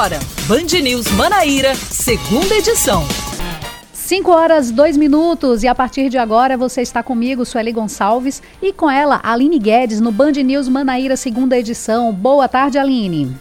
agora, Band News Manaíra, segunda edição. 5 horas, 2 minutos e a partir de agora você está comigo, Sueli Gonçalves, e com ela, Aline Guedes, no Band News Manaíra, segunda edição. Boa tarde, Aline.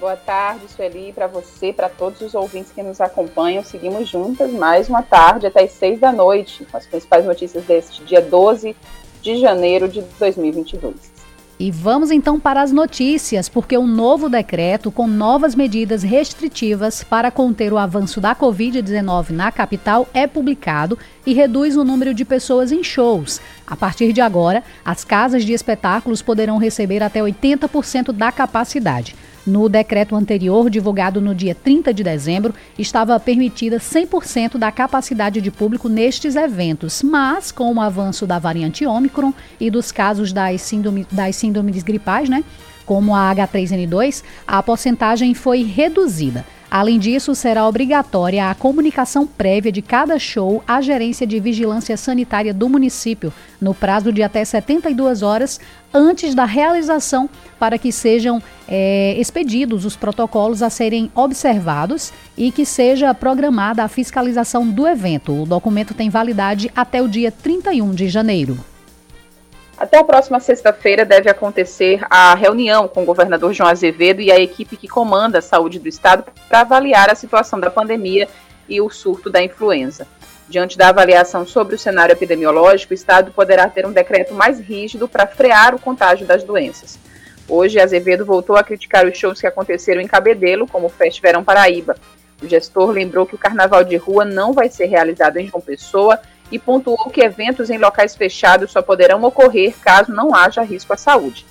Boa tarde, Sueli, para você, para todos os ouvintes que nos acompanham. Seguimos juntas mais uma tarde até as 6 da noite, com as principais notícias deste dia 12 de janeiro de 2022. E vamos então para as notícias, porque um novo decreto com novas medidas restritivas para conter o avanço da Covid-19 na capital é publicado e reduz o número de pessoas em shows. A partir de agora, as casas de espetáculos poderão receber até 80% da capacidade. No decreto anterior, divulgado no dia 30 de dezembro, estava permitida 100% da capacidade de público nestes eventos, mas com o avanço da variante Ômicron e dos casos das, síndrome, das síndromes gripais, né, como a H3N2, a porcentagem foi reduzida. Além disso, será obrigatória a comunicação prévia de cada show à gerência de vigilância sanitária do município, no prazo de até 72 horas antes da realização, para que sejam é, expedidos os protocolos a serem observados e que seja programada a fiscalização do evento. O documento tem validade até o dia 31 de janeiro. Até a próxima sexta-feira deve acontecer a reunião com o governador João Azevedo e a equipe que comanda a saúde do estado para avaliar a situação da pandemia e o surto da influenza. Diante da avaliação sobre o cenário epidemiológico, o estado poderá ter um decreto mais rígido para frear o contágio das doenças. Hoje, Azevedo voltou a criticar os shows que aconteceram em Cabedelo, como o Fest Verão Paraíba. O gestor lembrou que o carnaval de rua não vai ser realizado em João Pessoa e pontuou que eventos em locais fechados só poderão ocorrer caso não haja risco à saúde.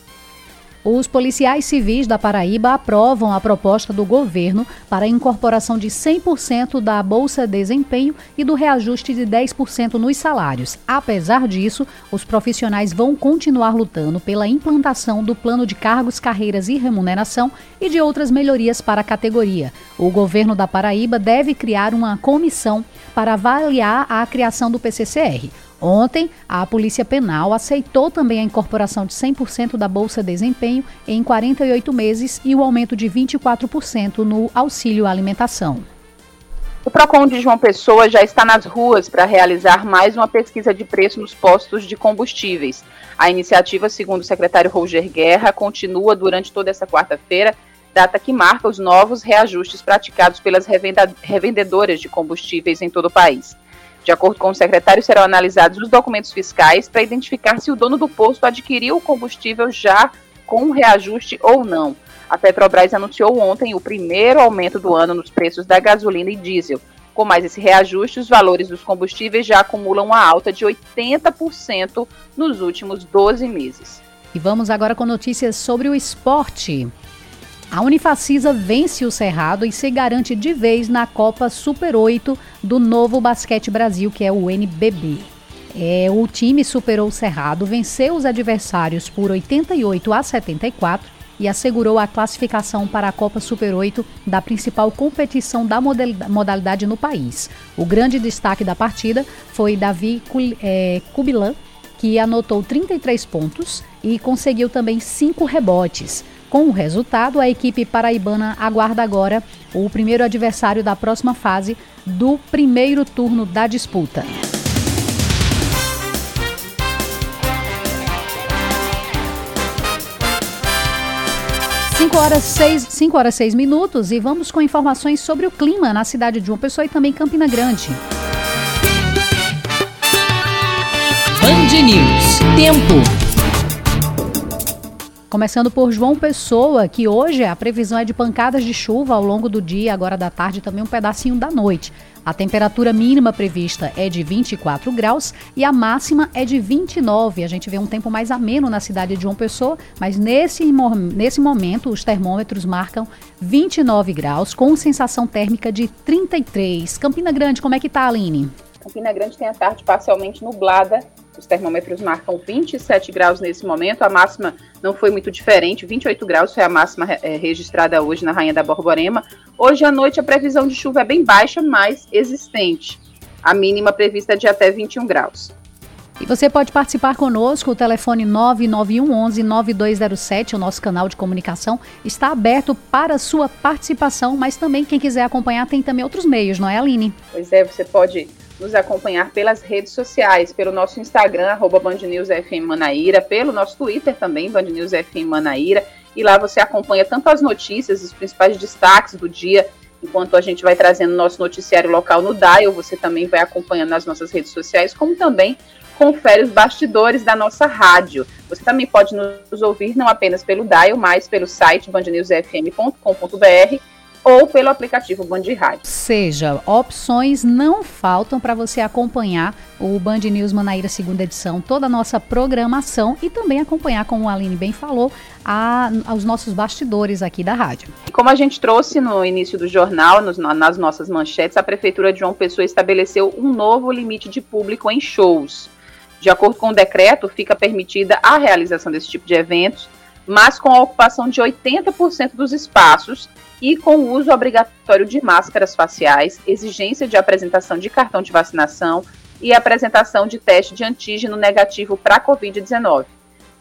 Os policiais civis da Paraíba aprovam a proposta do governo para a incorporação de 100% da Bolsa Desempenho e do reajuste de 10% nos salários. Apesar disso, os profissionais vão continuar lutando pela implantação do plano de cargos, carreiras e remuneração e de outras melhorias para a categoria. O governo da Paraíba deve criar uma comissão para avaliar a criação do PCCR. Ontem, a Polícia Penal aceitou também a incorporação de 100% da Bolsa Desempenho em 48 meses e o aumento de 24% no auxílio alimentação. O PROCON de João Pessoa já está nas ruas para realizar mais uma pesquisa de preço nos postos de combustíveis. A iniciativa, segundo o secretário Roger Guerra, continua durante toda essa quarta-feira, data que marca os novos reajustes praticados pelas revendedoras de combustíveis em todo o país. De acordo com o secretário, serão analisados os documentos fiscais para identificar se o dono do posto adquiriu o combustível já com reajuste ou não. A Petrobras anunciou ontem o primeiro aumento do ano nos preços da gasolina e diesel. Com mais esse reajuste, os valores dos combustíveis já acumulam uma alta de 80% nos últimos 12 meses. E vamos agora com notícias sobre o esporte. A Unifacisa vence o Cerrado e se garante de vez na Copa Super 8 do Novo Basquete Brasil, que é o NBB. É, o time superou o Cerrado, venceu os adversários por 88 a 74 e assegurou a classificação para a Copa Super 8 da principal competição da modalidade no país. O grande destaque da partida foi Davi é, Kubilan, que anotou 33 pontos e conseguiu também cinco rebotes. Com o resultado, a equipe paraibana aguarda agora o primeiro adversário da próxima fase do primeiro turno da disputa. Cinco horas, seis, cinco horas seis minutos e vamos com informações sobre o clima na cidade de João Pessoa e também Campina Grande. Band News. Tempo. Começando por João Pessoa, que hoje a previsão é de pancadas de chuva ao longo do dia, agora da tarde também um pedacinho da noite. A temperatura mínima prevista é de 24 graus e a máxima é de 29. A gente vê um tempo mais ameno na cidade de João Pessoa, mas nesse, nesse momento os termômetros marcam 29 graus, com sensação térmica de 33. Campina Grande, como é que tá, Aline? Campina Grande tem a tarde parcialmente nublada os termômetros marcam 27 graus nesse momento, a máxima não foi muito diferente, 28 graus foi a máxima é, registrada hoje na Rainha da Borborema. Hoje à noite a previsão de chuva é bem baixa, mas existente. A mínima prevista é de até 21 graus. E você pode participar conosco, o telefone 99111 9207, o nosso canal de comunicação está aberto para sua participação, mas também quem quiser acompanhar tem também outros meios, não é, Aline? Pois é, você pode nos acompanhar pelas redes sociais, pelo nosso Instagram, arroba Manaíra, pelo nosso Twitter também, BandNewsFM Manaíra, e lá você acompanha tanto as notícias, os principais destaques do dia, enquanto a gente vai trazendo nosso noticiário local no Dial, você também vai acompanhando nas nossas redes sociais, como também confere os bastidores da nossa rádio. Você também pode nos ouvir não apenas pelo Dial, mas pelo site bandnewsfm.com.br ou pelo aplicativo Band Rádio. Seja, opções não faltam para você acompanhar o Band News Manaíra segunda edição, toda a nossa programação e também acompanhar, como a Aline bem falou, a, aos nossos bastidores aqui da rádio. Como a gente trouxe no início do jornal, nos, nas nossas manchetes, a Prefeitura de João Pessoa estabeleceu um novo limite de público em shows. De acordo com o decreto, fica permitida a realização desse tipo de eventos, mas com a ocupação de 80% dos espaços e com o uso obrigatório de máscaras faciais, exigência de apresentação de cartão de vacinação e apresentação de teste de antígeno negativo para a Covid-19.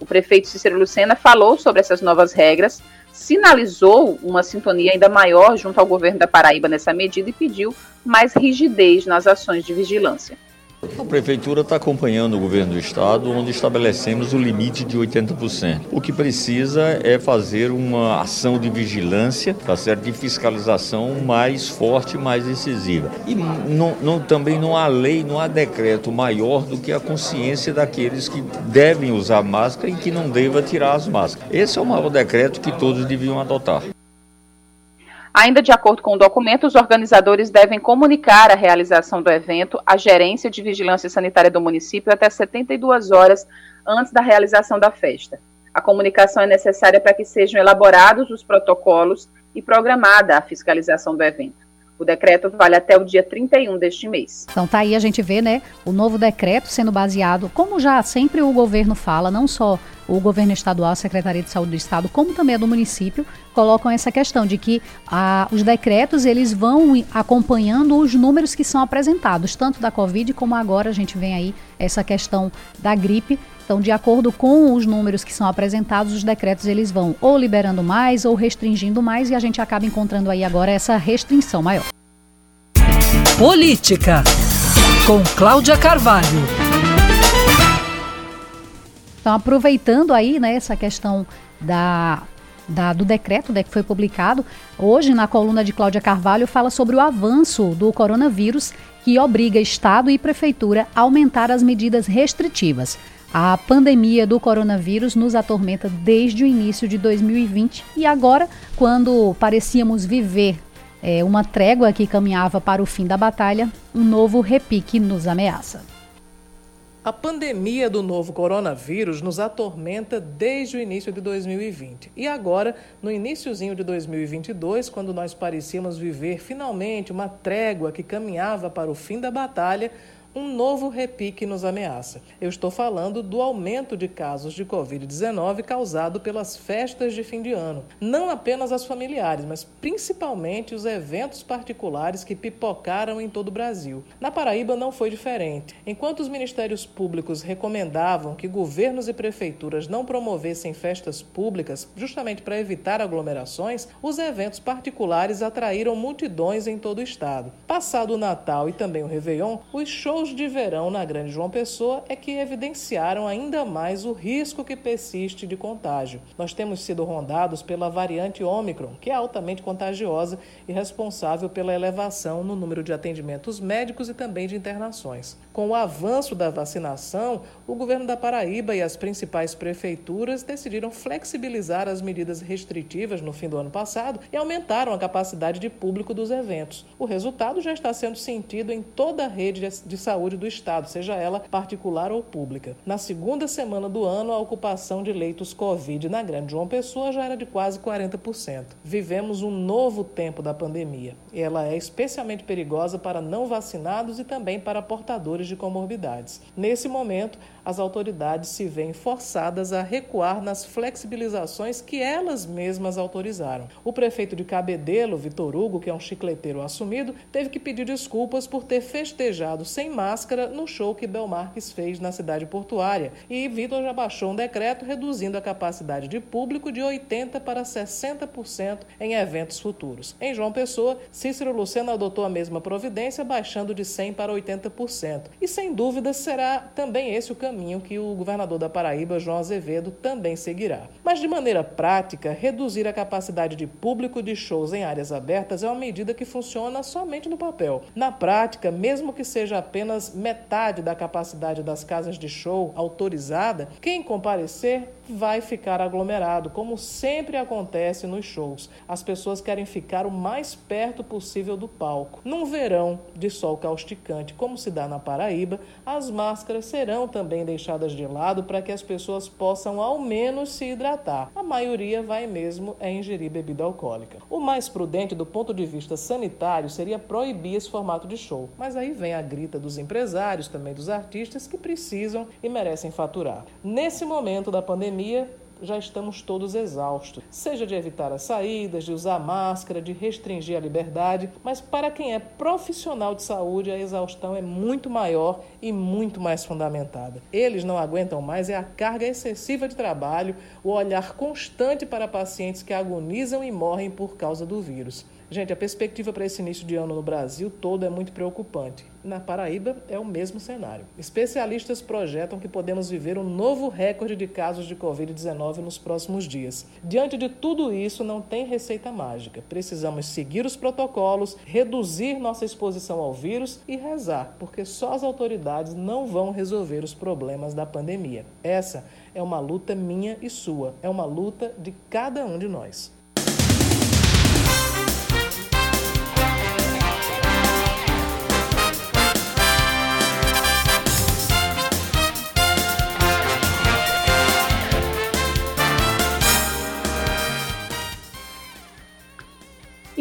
O prefeito Cícero Lucena falou sobre essas novas regras, sinalizou uma sintonia ainda maior junto ao governo da Paraíba nessa medida e pediu mais rigidez nas ações de vigilância. A Prefeitura está acompanhando o governo do Estado, onde estabelecemos o limite de 80%. O que precisa é fazer uma ação de vigilância, tá certo? de fiscalização mais forte, mais decisiva. E não, não, também não há lei, não há decreto maior do que a consciência daqueles que devem usar máscara e que não deva tirar as máscaras. Esse é o maior decreto que todos deviam adotar. Ainda de acordo com o documento, os organizadores devem comunicar a realização do evento à Gerência de Vigilância Sanitária do município até 72 horas antes da realização da festa. A comunicação é necessária para que sejam elaborados os protocolos e programada a fiscalização do evento. O decreto vale até o dia 31 deste mês. Então tá aí a gente vê, né, o novo decreto sendo baseado, como já sempre o governo fala, não só o governo estadual, a Secretaria de Saúde do Estado, como também a do município, colocam essa questão de que ah, os decretos eles vão acompanhando os números que são apresentados, tanto da Covid como agora a gente vem aí essa questão da gripe. Então, de acordo com os números que são apresentados, os decretos eles vão ou liberando mais ou restringindo mais e a gente acaba encontrando aí agora essa restrição maior. Política com Cláudia Carvalho. Então, aproveitando aí né, essa questão da, da, do decreto né, que foi publicado, hoje na coluna de Cláudia Carvalho fala sobre o avanço do coronavírus que obriga Estado e Prefeitura a aumentar as medidas restritivas. A pandemia do coronavírus nos atormenta desde o início de 2020 e agora, quando parecíamos viver é, uma trégua que caminhava para o fim da batalha, um novo repique nos ameaça. A pandemia do novo coronavírus nos atormenta desde o início de 2020. E agora, no iníciozinho de 2022, quando nós parecíamos viver finalmente uma trégua que caminhava para o fim da batalha, um novo repique nos ameaça. Eu estou falando do aumento de casos de Covid-19 causado pelas festas de fim de ano. Não apenas as familiares, mas principalmente os eventos particulares que pipocaram em todo o Brasil. Na Paraíba não foi diferente. Enquanto os ministérios públicos recomendavam que governos e prefeituras não promovessem festas públicas justamente para evitar aglomerações, os eventos particulares atraíram multidões em todo o estado. Passado o Natal e também o Réveillon, os shows de verão na Grande João Pessoa é que evidenciaram ainda mais o risco que persiste de contágio. Nós temos sido rondados pela variante Ômicron, que é altamente contagiosa e responsável pela elevação no número de atendimentos médicos e também de internações. Com o avanço da vacinação, o governo da Paraíba e as principais prefeituras decidiram flexibilizar as medidas restritivas no fim do ano passado e aumentaram a capacidade de público dos eventos. O resultado já está sendo sentido em toda a rede de saúde do Estado, seja ela particular ou pública. Na segunda semana do ano, a ocupação de leitos Covid na Grande João Pessoa já era de quase 40%. Vivemos um novo tempo da pandemia ela é especialmente perigosa para não vacinados e também para portadores de comorbidades. Nesse momento, as autoridades se veem forçadas a recuar nas flexibilizações que elas mesmas autorizaram. O prefeito de Cabedelo, Vitor Hugo, que é um chicleteiro assumido, teve que pedir desculpas por ter festejado sem máscara no show que Belmarques fez na cidade portuária. E Vitor já baixou um decreto reduzindo a capacidade de público de 80% para 60% em eventos futuros. Em João Pessoa, Cícero Lucena adotou a mesma providência, baixando de 100% para 80%. E sem dúvida será também esse o caminho que o governador da Paraíba, João Azevedo, também seguirá. Mas de maneira prática, reduzir a capacidade de público de shows em áreas abertas é uma medida que funciona somente no papel. Na prática, mesmo que seja apenas metade da capacidade das casas de show autorizada, quem comparecer vai ficar aglomerado, como sempre acontece nos shows. As pessoas querem ficar o mais perto possível do palco. Num verão de sol causticante, como se dá na Paraíba, as máscaras serão também deixadas de lado para que as pessoas possam ao menos se hidratar. A maioria vai mesmo é ingerir bebida alcoólica. O mais prudente do ponto de vista sanitário seria proibir esse formato de show, mas aí vem a grita dos empresários, também dos artistas que precisam e merecem faturar. Nesse momento da pandemia, já estamos todos exaustos, seja de evitar as saídas, de usar máscara, de restringir a liberdade, mas para quem é profissional de saúde, a exaustão é muito maior e muito mais fundamentada. Eles não aguentam mais é a carga excessiva de trabalho, o olhar constante para pacientes que agonizam e morrem por causa do vírus. Gente, a perspectiva para esse início de ano no Brasil todo é muito preocupante. Na Paraíba é o mesmo cenário. Especialistas projetam que podemos viver um novo recorde de casos de Covid-19 nos próximos dias. Diante de tudo isso, não tem receita mágica. Precisamos seguir os protocolos, reduzir nossa exposição ao vírus e rezar, porque só as autoridades não vão resolver os problemas da pandemia. Essa é uma luta minha e sua, é uma luta de cada um de nós.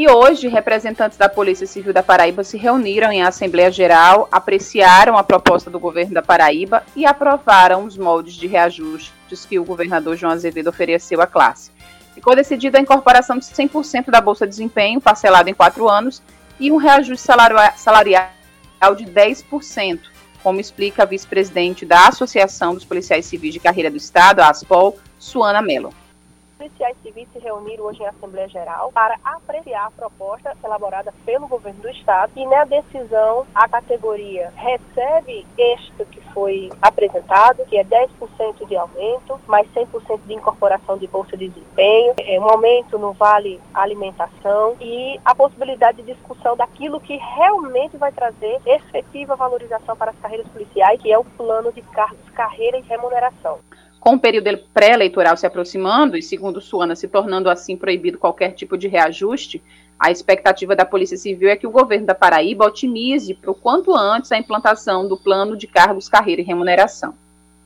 E hoje, representantes da Polícia Civil da Paraíba se reuniram em Assembleia Geral, apreciaram a proposta do governo da Paraíba e aprovaram os moldes de reajustes que o governador João Azevedo ofereceu à classe. Ficou decidida a incorporação de 100% da Bolsa de Desempenho, parcelado em quatro anos, e um reajuste salarial de 10%, como explica a vice-presidente da Associação dos Policiais Civis de Carreira do Estado, a ASPOL, Suana Mello policiais civis se reuniram hoje em Assembleia Geral para apreciar a proposta elaborada pelo governo do Estado e na decisão a categoria recebe este que foi apresentado, que é 10% de aumento, mais 100% de incorporação de bolsa de desempenho, é um aumento no vale alimentação e a possibilidade de discussão daquilo que realmente vai trazer efetiva valorização para as carreiras policiais, que é o plano de cargos, carreira e remuneração. Com o período pré-eleitoral se aproximando e, segundo Suana, se tornando assim proibido qualquer tipo de reajuste, a expectativa da Polícia Civil é que o governo da Paraíba otimize o quanto antes a implantação do plano de cargos, carreira e remuneração.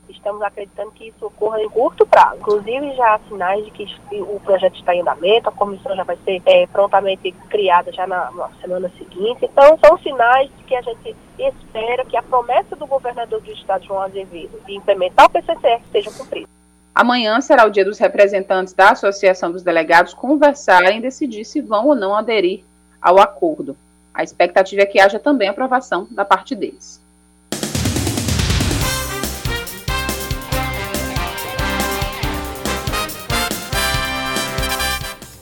Estamos acreditando que isso ocorra em curto prazo. Inclusive, já há sinais de que o projeto está em andamento, a comissão já vai ser é, prontamente criada já na, na, semana seguinte. Então, são sinais de que a gente espera que a promessa do governador do estado, João Azevedo, de implementar o PCC seja cumprida. Amanhã será o dia dos representantes da Associação dos Delegados conversarem e decidir se vão ou não aderir ao acordo. A expectativa é que haja também aprovação da parte deles.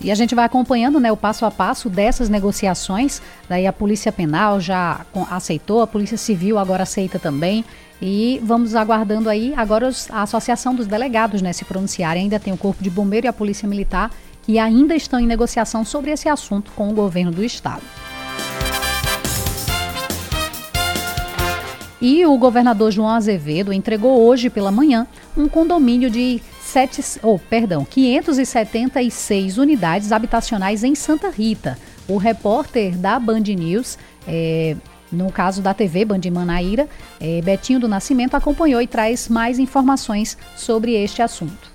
E a gente vai acompanhando né, o passo a passo dessas negociações. Daí a Polícia Penal já aceitou, a Polícia Civil agora aceita também. E vamos aguardando aí agora a Associação dos Delegados né, se pronunciarem. Ainda tem o Corpo de Bombeiro e a Polícia Militar que ainda estão em negociação sobre esse assunto com o governo do estado. E o governador João Azevedo entregou hoje pela manhã um condomínio de sete, oh, perdão, 576 unidades habitacionais em Santa Rita. O repórter da Band News, é, no caso da TV Band Manaíra, é, Betinho do Nascimento, acompanhou e traz mais informações sobre este assunto.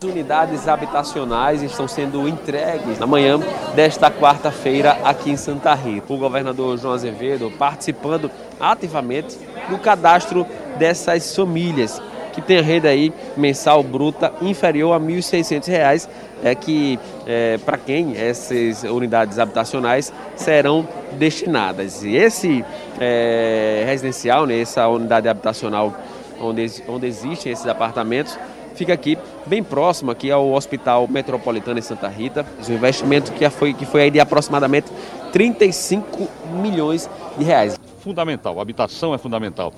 As unidades habitacionais estão sendo entregues na manhã desta quarta-feira aqui em Santa Rita. O governador João Azevedo participando ativamente do cadastro dessas famílias que tenha renda aí mensal bruta inferior a R$ 1.600, é que é, para quem essas unidades habitacionais serão destinadas. E esse é, residencial, né, essa unidade habitacional onde, onde existem esses apartamentos, fica aqui bem próximo aqui ao Hospital Metropolitano em Santa Rita. Um investimento que foi, que foi aí de aproximadamente 35 milhões de reais. Fundamental, a habitação é fundamental.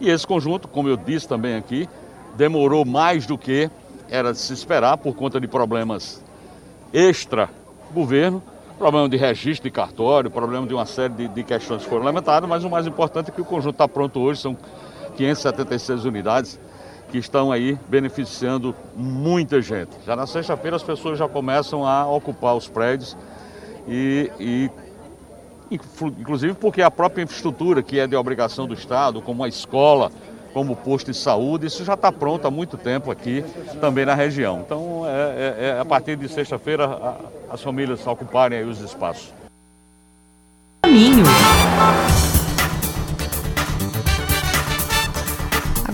E esse conjunto, como eu disse também aqui, demorou mais do que era de se esperar por conta de problemas extra-governo, problema de registro de cartório, problema de uma série de, de questões que foram lamentadas, mas o mais importante é que o conjunto está pronto hoje, são 576 unidades que estão aí beneficiando muita gente. Já na sexta-feira as pessoas já começam a ocupar os prédios e, e inclusive porque a própria infraestrutura que é de obrigação do Estado, como a escola, como o posto de saúde, isso já está pronto há muito tempo aqui também na região. Então é, é, é a partir de sexta-feira as famílias ocuparem os espaços. Caminho.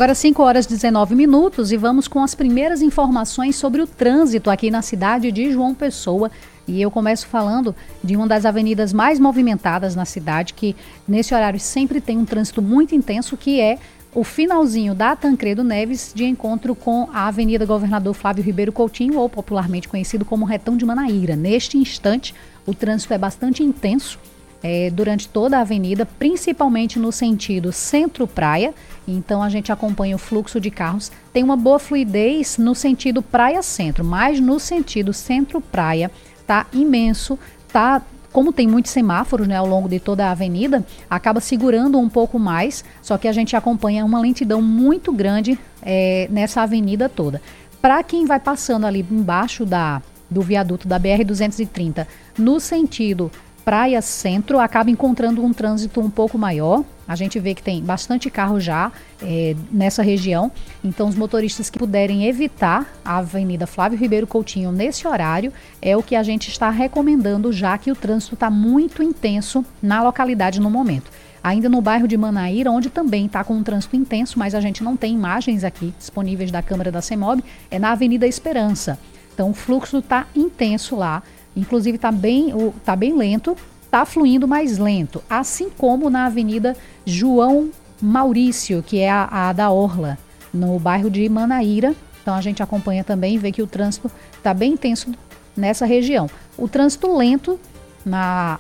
Agora 5 horas e 19 minutos e vamos com as primeiras informações sobre o trânsito aqui na cidade de João Pessoa. E eu começo falando de uma das avenidas mais movimentadas na cidade, que nesse horário sempre tem um trânsito muito intenso, que é o finalzinho da Tancredo Neves de encontro com a Avenida Governador Flávio Ribeiro Coutinho, ou popularmente conhecido como Retão de Manaíra. Neste instante, o trânsito é bastante intenso é, durante toda a avenida, principalmente no sentido centro-praia. Então a gente acompanha o fluxo de carros. Tem uma boa fluidez no sentido praia-centro, mas no sentido centro-praia tá imenso, tá como tem muitos semáforos né, ao longo de toda a avenida, acaba segurando um pouco mais, só que a gente acompanha uma lentidão muito grande é, nessa avenida toda. Para quem vai passando ali embaixo da, do viaduto da BR-230, no sentido Praia Centro acaba encontrando um trânsito um pouco maior. A gente vê que tem bastante carro já é, nessa região. Então, os motoristas que puderem evitar a Avenida Flávio Ribeiro Coutinho nesse horário é o que a gente está recomendando, já que o trânsito está muito intenso na localidade no momento. Ainda no bairro de Manaíra, onde também está com um trânsito intenso, mas a gente não tem imagens aqui disponíveis da câmera da CEMOB, é na Avenida Esperança. Então, o fluxo está intenso lá. Inclusive está bem, tá bem lento, está fluindo mais lento, assim como na Avenida João Maurício, que é a, a da Orla, no bairro de Manaíra. Então a gente acompanha também e vê que o trânsito está bem intenso nessa região. O trânsito lento na,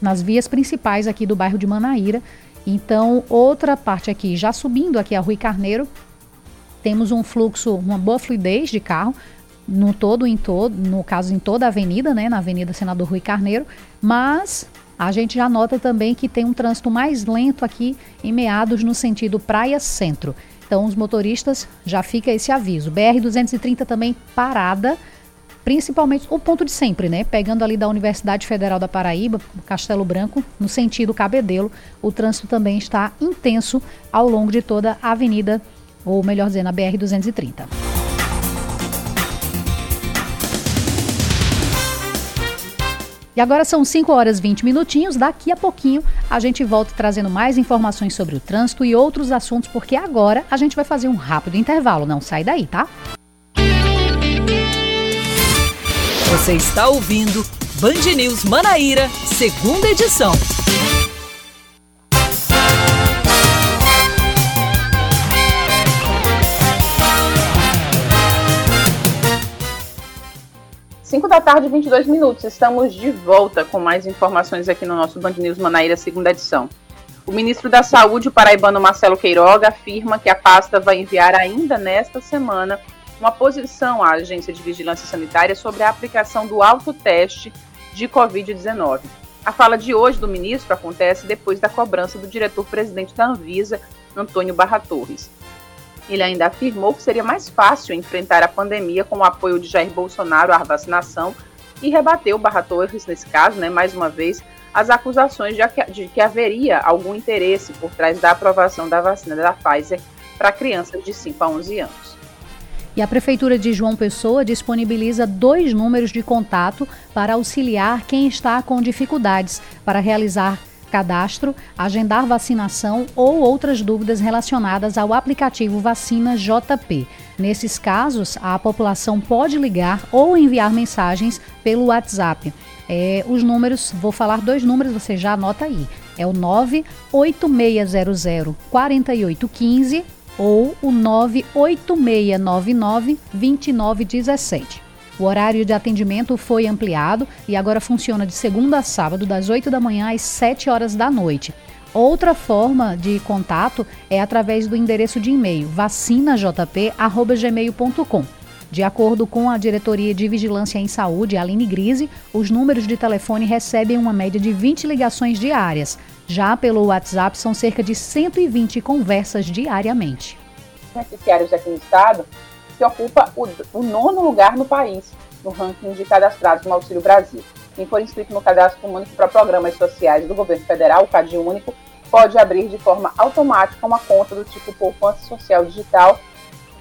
nas vias principais aqui do bairro de Manaíra. Então, outra parte aqui, já subindo aqui a Rui Carneiro, temos um fluxo, uma boa fluidez de carro, no todo, em todo, no caso em toda a avenida, né, na Avenida Senador Rui Carneiro, mas a gente já nota também que tem um trânsito mais lento aqui em meados no sentido praia centro. Então os motoristas já fica esse aviso. BR 230 também parada, principalmente o ponto de sempre, né? Pegando ali da Universidade Federal da Paraíba, Castelo Branco, no sentido Cabedelo, o trânsito também está intenso ao longo de toda a avenida, ou melhor dizendo, a BR 230. E agora são 5 horas e 20 minutinhos. Daqui a pouquinho a gente volta trazendo mais informações sobre o trânsito e outros assuntos, porque agora a gente vai fazer um rápido intervalo. Não sai daí, tá? Você está ouvindo Band News Manaíra, segunda edição. 5 da tarde, 22 minutos. Estamos de volta com mais informações aqui no nosso Band News Manaíra, segunda edição. O ministro da Saúde, o paraibano Marcelo Queiroga, afirma que a pasta vai enviar ainda nesta semana uma posição à Agência de Vigilância Sanitária sobre a aplicação do autoteste de Covid-19. A fala de hoje do ministro acontece depois da cobrança do diretor-presidente da Anvisa, Antônio Barra Torres. Ele ainda afirmou que seria mais fácil enfrentar a pandemia com o apoio de Jair Bolsonaro à vacinação e rebateu Barra Torres, nesse caso, né, mais uma vez, as acusações de que, de que haveria algum interesse por trás da aprovação da vacina da Pfizer para crianças de 5 a 11 anos. E a Prefeitura de João Pessoa disponibiliza dois números de contato para auxiliar quem está com dificuldades para realizar cadastro, agendar vacinação ou outras dúvidas relacionadas ao aplicativo Vacina JP. Nesses casos, a população pode ligar ou enviar mensagens pelo WhatsApp. É, os números, vou falar dois números, você já anota aí. É o 98600 4815 ou o 98699 2917. O horário de atendimento foi ampliado e agora funciona de segunda a sábado, das 8 da manhã às 7 horas da noite. Outra forma de contato é através do endereço de e-mail vacinajp.gmail.com. De acordo com a Diretoria de Vigilância em Saúde, Aline Grise, os números de telefone recebem uma média de 20 ligações diárias. Já pelo WhatsApp, são cerca de 120 conversas diariamente. Beneficiários aqui no estado que ocupa o, o nono lugar no país, no ranking de cadastrados no Auxílio Brasil. Quem for inscrito no Cadastro Único para Programas Sociais do Governo Federal, o CAD Único, pode abrir de forma automática uma conta do tipo Poupança Social Digital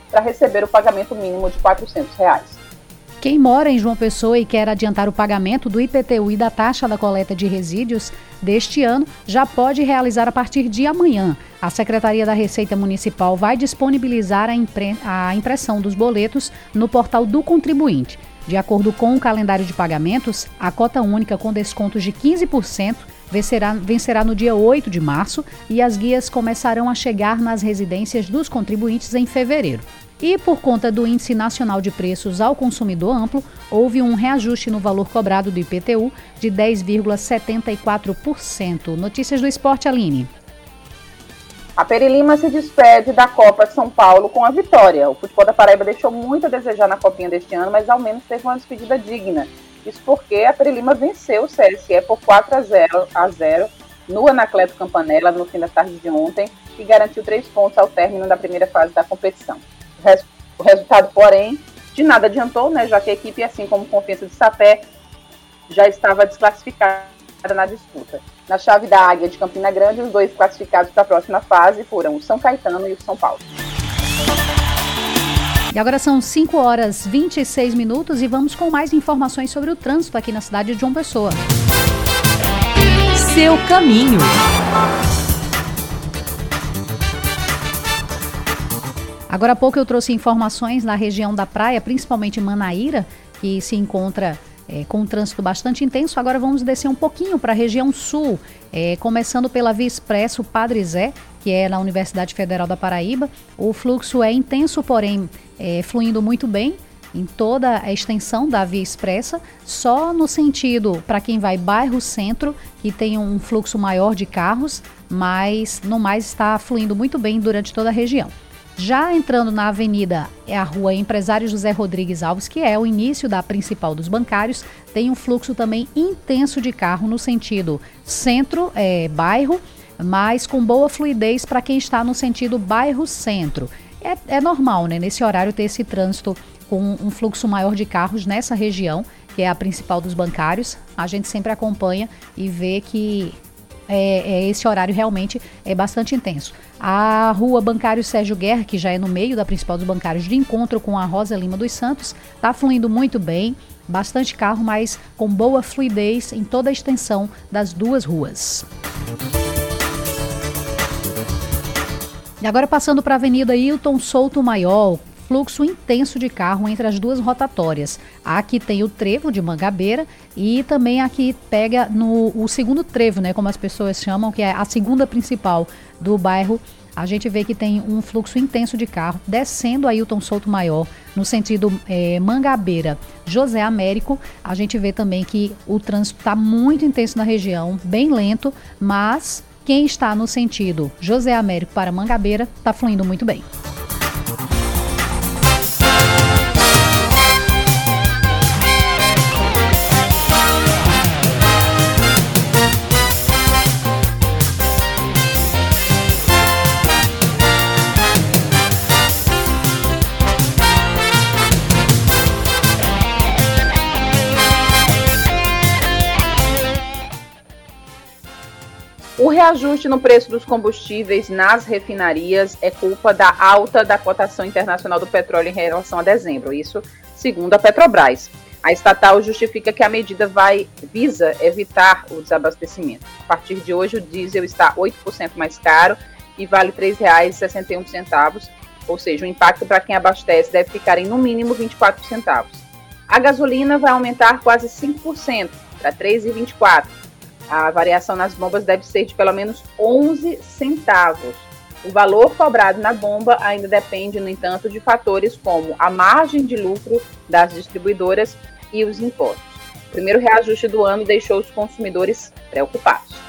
para receber o pagamento mínimo de 400 reais. Quem mora em João Pessoa e quer adiantar o pagamento do IPTU e da taxa da coleta de resíduos deste ano já pode realizar a partir de amanhã. A Secretaria da Receita Municipal vai disponibilizar a, impre a impressão dos boletos no portal do contribuinte. De acordo com o calendário de pagamentos, a cota única com descontos de 15% vencerá, vencerá no dia 8 de março e as guias começarão a chegar nas residências dos contribuintes em fevereiro. E por conta do Índice Nacional de Preços ao Consumidor Amplo, houve um reajuste no valor cobrado do IPTU de 10,74%. Notícias do esporte, Aline. A Perilima se despede da Copa São Paulo com a vitória. O futebol da Paraíba deixou muito a desejar na copinha deste ano, mas ao menos teve uma despedida digna. Isso porque a Perilima venceu o CSE por 4 a 0, a 0 no Anacleto Campanella no fim da tarde de ontem e garantiu três pontos ao término da primeira fase da competição. O resultado, porém, de nada adiantou, né, já que a equipe, assim como Confiança de Sapé, já estava desclassificada na disputa. Na chave da Águia de Campina Grande, os dois classificados para a próxima fase foram o São Caetano e o São Paulo. E agora são 5 horas 26 minutos e vamos com mais informações sobre o trânsito aqui na cidade de João Pessoa. Seu caminho. Agora há pouco eu trouxe informações na região da praia, principalmente Manaíra, que se encontra é, com um trânsito bastante intenso. Agora vamos descer um pouquinho para a região sul, é, começando pela Via Expresso Padre Zé, que é na Universidade Federal da Paraíba. O fluxo é intenso, porém é, fluindo muito bem em toda a extensão da Via Expressa, só no sentido para quem vai bairro centro, que tem um fluxo maior de carros, mas no mais está fluindo muito bem durante toda a região. Já entrando na avenida, é a rua Empresário José Rodrigues Alves, que é o início da principal dos bancários, tem um fluxo também intenso de carro no sentido centro, é, mas com boa fluidez para quem está no sentido bairro-centro. É, é normal, né, nesse horário, ter esse trânsito com um fluxo maior de carros nessa região, que é a principal dos bancários. A gente sempre acompanha e vê que é, é, esse horário realmente é bastante intenso. A rua Bancário Sérgio Guerra, que já é no meio da principal dos bancários de encontro com a Rosa Lima dos Santos, está fluindo muito bem, bastante carro, mas com boa fluidez em toda a extensão das duas ruas. E agora passando para a Avenida Hilton Souto Maior, fluxo intenso de carro entre as duas rotatórias. Aqui tem o trevo de Mangabeira e também aqui pega no o segundo trevo, né, como as pessoas chamam, que é a segunda principal do bairro. A gente vê que tem um fluxo intenso de carro descendo a Hilton Souto Maior no sentido é, Mangabeira, José Américo. A gente vê também que o trânsito está muito intenso na região, bem lento, mas quem está no sentido José Américo para Mangabeira está fluindo muito bem. Reajuste no preço dos combustíveis nas refinarias é culpa da alta da cotação internacional do petróleo em relação a dezembro, isso segundo a Petrobras. A estatal justifica que a medida vai visa evitar o desabastecimento. A partir de hoje, o diesel está 8% mais caro e vale R$ 3,61, ou seja, o impacto para quem abastece deve ficar em no mínimo 24 centavos. A gasolina vai aumentar quase 5%, para 3,24. A variação nas bombas deve ser de pelo menos 11 centavos. O valor cobrado na bomba ainda depende, no entanto, de fatores como a margem de lucro das distribuidoras e os impostos. O primeiro reajuste do ano deixou os consumidores preocupados.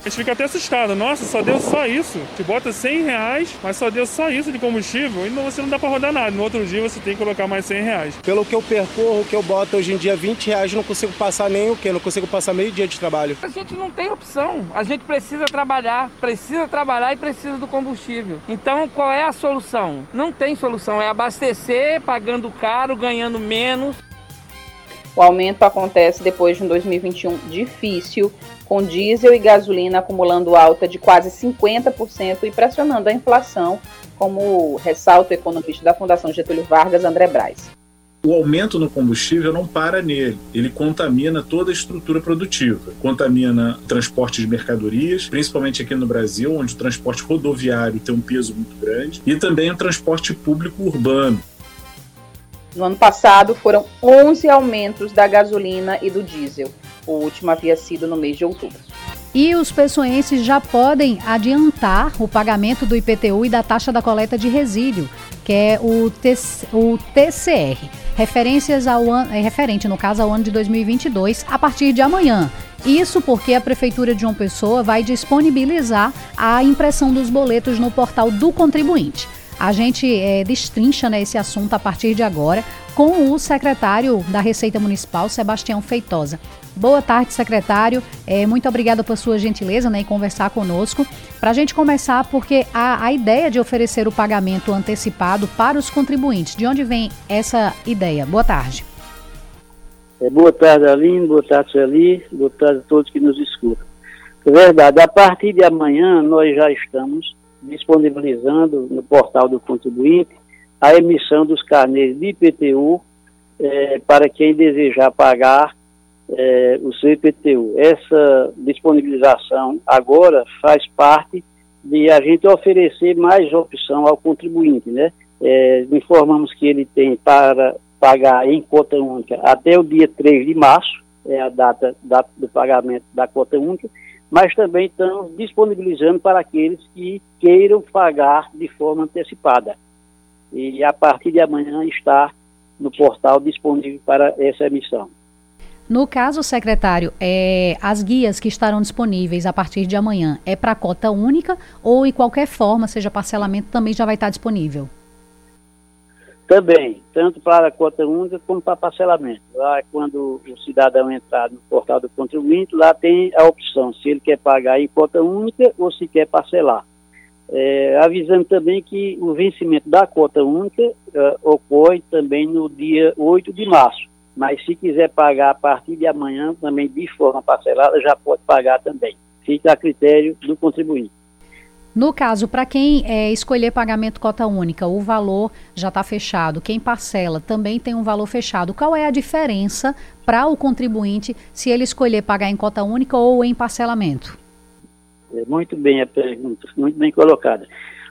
A gente fica até assustado. Nossa, só deu só isso. Te bota 100 reais, mas só deu só isso de combustível e você não dá para rodar nada. No outro dia você tem que colocar mais 100 reais. Pelo que eu percorro, que eu boto hoje em dia 20 reais, não consigo passar nem o quê? Não consigo passar meio dia de trabalho. A gente não tem opção. A gente precisa trabalhar, precisa trabalhar e precisa do combustível. Então qual é a solução? Não tem solução. É abastecer, pagando caro, ganhando menos. O aumento acontece depois de um 2021 difícil, com diesel e gasolina acumulando alta de quase 50% e pressionando a inflação, como ressalta o economista da Fundação Getúlio Vargas, André Braz. O aumento no combustível não para nele, ele contamina toda a estrutura produtiva, contamina transporte de mercadorias, principalmente aqui no Brasil, onde o transporte rodoviário tem um peso muito grande, e também o transporte público urbano. No ano passado, foram 11 aumentos da gasolina e do diesel. O último havia sido no mês de outubro. E os pessoenses já podem adiantar o pagamento do IPTU e da taxa da coleta de resíduo, que é o, TC, o TCR, referências ao ano, é referente, no caso, ao ano de 2022, a partir de amanhã. Isso porque a Prefeitura de João Pessoa vai disponibilizar a impressão dos boletos no portal do contribuinte. A gente é, destrincha né, esse assunto a partir de agora com o secretário da Receita Municipal, Sebastião Feitosa. Boa tarde, secretário. É, muito obrigada por sua gentileza né, em conversar conosco. Para a gente começar, porque a, a ideia de oferecer o pagamento antecipado para os contribuintes, de onde vem essa ideia? Boa tarde. É, boa tarde, Aline. Boa tarde, Sueli. Boa tarde a todos que nos escutam. É verdade, a partir de amanhã nós já estamos disponibilizando no portal do contribuinte a emissão dos carnês de IPTU é, para quem desejar pagar é, o seu IPTU. Essa disponibilização agora faz parte de a gente oferecer mais opção ao contribuinte, né? É, informamos que ele tem para pagar em cota única até o dia 3 de março, é a data, data do pagamento da cota única, mas também estamos disponibilizando para aqueles que queiram pagar de forma antecipada. E a partir de amanhã está no portal disponível para essa emissão. No caso, secretário, é, as guias que estarão disponíveis a partir de amanhã é para cota única ou, em qualquer forma, seja parcelamento, também já vai estar disponível? Também, tanto para a cota única como para parcelamento. Lá, quando o cidadão entrar no portal do contribuinte, lá tem a opção se ele quer pagar em cota única ou se quer parcelar. É, avisando também que o vencimento da cota única uh, ocorre também no dia 8 de março. Mas se quiser pagar a partir de amanhã, também de forma parcelada, já pode pagar também. Fica a critério do contribuinte. No caso, para quem é, escolher pagamento cota única, o valor já está fechado. Quem parcela também tem um valor fechado. Qual é a diferença para o contribuinte se ele escolher pagar em cota única ou em parcelamento? É muito bem a pergunta, muito bem colocada.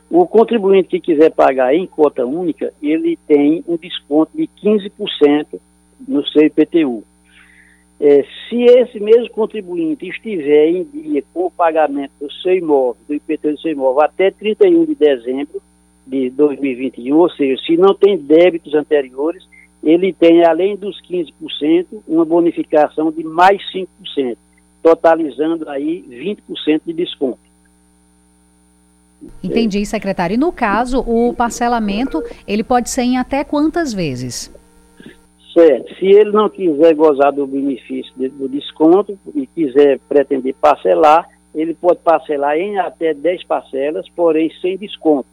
O contribuinte que quiser pagar em cota única, ele tem um desconto de 15% no seu IPTU. É, se esse mesmo contribuinte estiver em dia com o pagamento do seu imóvel, do IPTU do seu imóvel, até 31 de dezembro de 2021, ou seja, se não tem débitos anteriores, ele tem, além dos 15%, uma bonificação de mais 5%, totalizando aí 20% de desconto. Entendi, secretário. E no caso, o parcelamento, ele pode ser em até quantas vezes? Certo. Se ele não quiser gozar do benefício do desconto e quiser pretender parcelar, ele pode parcelar em até 10 parcelas, porém sem desconto.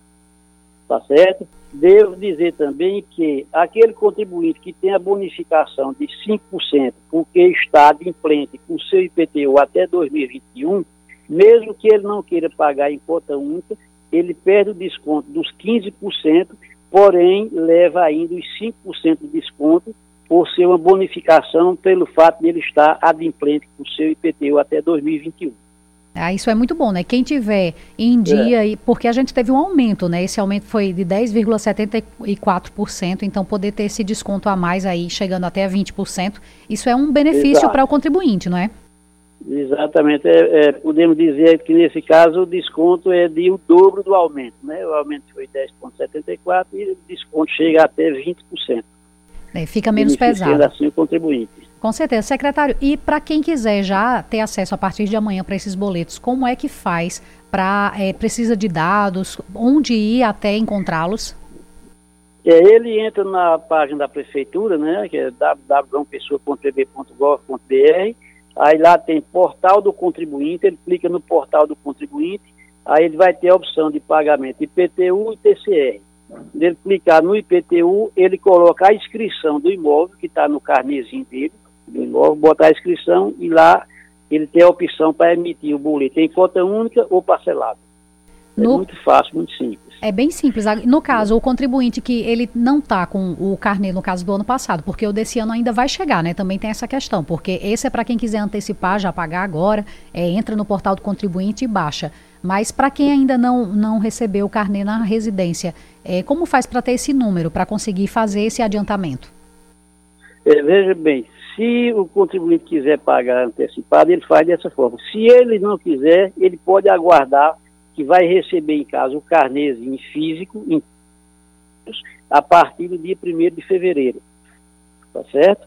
Tá certo? Devo dizer também que aquele contribuinte que tem a bonificação de 5%, porque está adimplente com seu IPTU até 2021, mesmo que ele não queira pagar em cota única, ele perde o desconto dos 15%, porém leva ainda os 5% de desconto por ser uma bonificação pelo fato de ele estar adimplente com o seu IPTU até 2021. Ah, isso é muito bom, né? Quem tiver em dia, é. porque a gente teve um aumento, né? Esse aumento foi de 10,74%, então poder ter esse desconto a mais aí, chegando até 20%, isso é um benefício para o contribuinte, não é? Exatamente. É, é, podemos dizer que nesse caso o desconto é de o dobro do aumento, né? O aumento foi 10,74% e o desconto chega até 20%. É, fica menos pesado. assim o contribuinte. Com certeza. Secretário, e para quem quiser já ter acesso a partir de amanhã para esses boletos, como é que faz? Para é, precisa de dados? Onde ir até encontrá-los? É, ele entra na página da prefeitura, né, que é www.pessoa.pb.gov.br. Aí lá tem portal do contribuinte, ele clica no portal do contribuinte, aí ele vai ter a opção de pagamento IPTU e TCR. Ele clicar no IPTU, ele coloca a inscrição do imóvel que está no carnezinho dele, do imóvel, botar a inscrição e lá ele tem a opção para emitir o boleto em conta única ou parcelado. É no... É muito fácil, muito simples. É bem simples. No caso, o contribuinte que ele não está com o carnê no caso do ano passado, porque o desse ano ainda vai chegar, né? Também tem essa questão, porque esse é para quem quiser antecipar, já pagar agora, é, entra no portal do contribuinte e baixa. Mas para quem ainda não, não recebeu o carnê na residência, é, como faz para ter esse número, para conseguir fazer esse adiantamento? É, veja bem, se o contribuinte quiser pagar antecipado, ele faz dessa forma. Se ele não quiser, ele pode aguardar que vai receber em casa o carnêzinho físico em, a partir do dia 1 de fevereiro. Tá certo?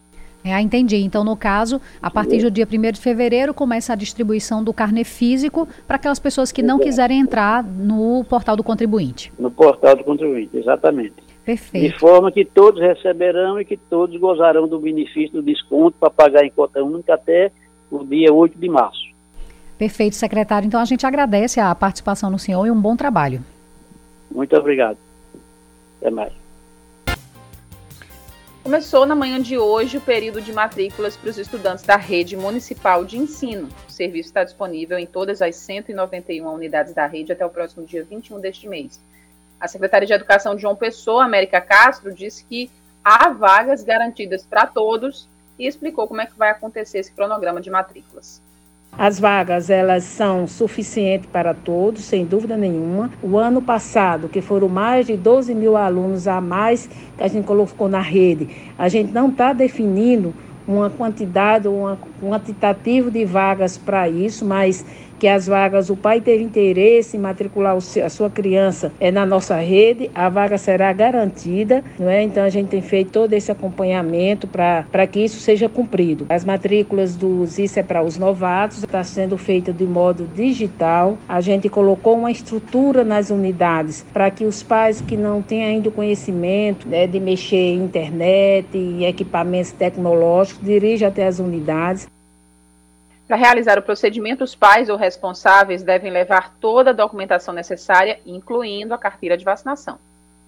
É, entendi. Então, no caso, a partir do dia 1 de fevereiro, começa a distribuição do carnê físico para aquelas pessoas que não quiserem entrar no portal do contribuinte. No portal do contribuinte, exatamente. Perfeito. De forma que todos receberão e que todos gozarão do benefício do desconto para pagar em cota única até o dia 8 de março. Perfeito, secretário. Então a gente agradece a participação do senhor e um bom trabalho. Muito obrigado. Até mais. Começou na manhã de hoje o período de matrículas para os estudantes da rede municipal de ensino. O serviço está disponível em todas as 191 unidades da rede até o próximo dia 21 deste mês. A secretária de Educação de João Pessoa, América Castro, disse que há vagas garantidas para todos e explicou como é que vai acontecer esse cronograma de matrículas. As vagas elas são suficientes para todos, sem dúvida nenhuma. O ano passado, que foram mais de 12 mil alunos a mais que a gente colocou na rede, a gente não está definindo uma quantidade, um quantitativo de vagas para isso, mas que as vagas, o pai teve interesse em matricular a sua criança é na nossa rede, a vaga será garantida, não é? Então a gente tem feito todo esse acompanhamento para que isso seja cumprido. As matrículas dos isso é para os novatos, está sendo feita de modo digital. A gente colocou uma estrutura nas unidades para que os pais que não têm ainda o conhecimento né, de mexer em internet e equipamentos tecnológicos dirijam até as unidades. Para realizar o procedimento, os pais ou responsáveis devem levar toda a documentação necessária, incluindo a carteira de vacinação.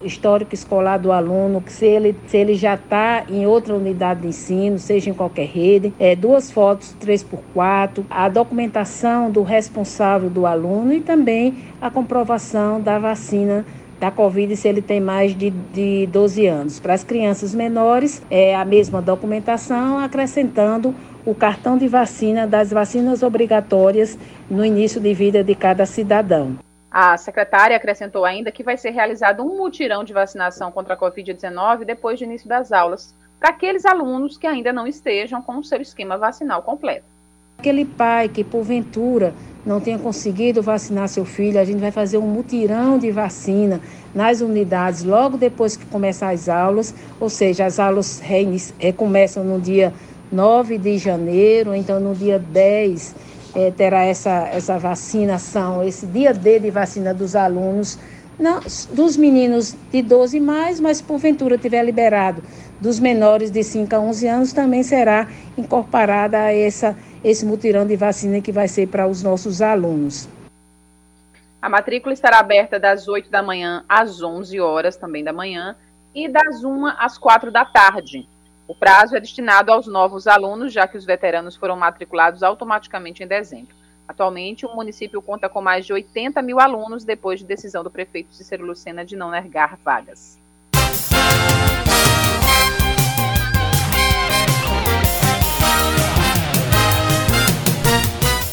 Histórico escolar do aluno, se ele, se ele já está em outra unidade de ensino, seja em qualquer rede, é, duas fotos 3x4, a documentação do responsável do aluno e também a comprovação da vacina da Covid se ele tem mais de, de 12 anos. Para as crianças menores, é a mesma documentação, acrescentando o cartão de vacina das vacinas obrigatórias no início de vida de cada cidadão. A secretária acrescentou ainda que vai ser realizado um mutirão de vacinação contra a Covid-19 depois do início das aulas, para aqueles alunos que ainda não estejam com o seu esquema vacinal completo. Aquele pai que, porventura, não tenha conseguido vacinar seu filho, a gente vai fazer um mutirão de vacina nas unidades logo depois que começar as aulas, ou seja, as aulas recomeçam no dia 9 de janeiro, então no dia 10 é, terá essa, essa vacinação, esse dia D de vacina dos alunos, não, dos meninos de 12 mais, mas porventura tiver liberado dos menores de 5 a 11 anos, também será incorporada a essa, esse mutirão de vacina que vai ser para os nossos alunos. A matrícula estará aberta das 8 da manhã às 11 horas também da manhã e das 1 às 4 da tarde. O prazo é destinado aos novos alunos, já que os veteranos foram matriculados automaticamente em dezembro. Atualmente, o município conta com mais de 80 mil alunos depois de decisão do prefeito Cícero Lucena de não negar vagas.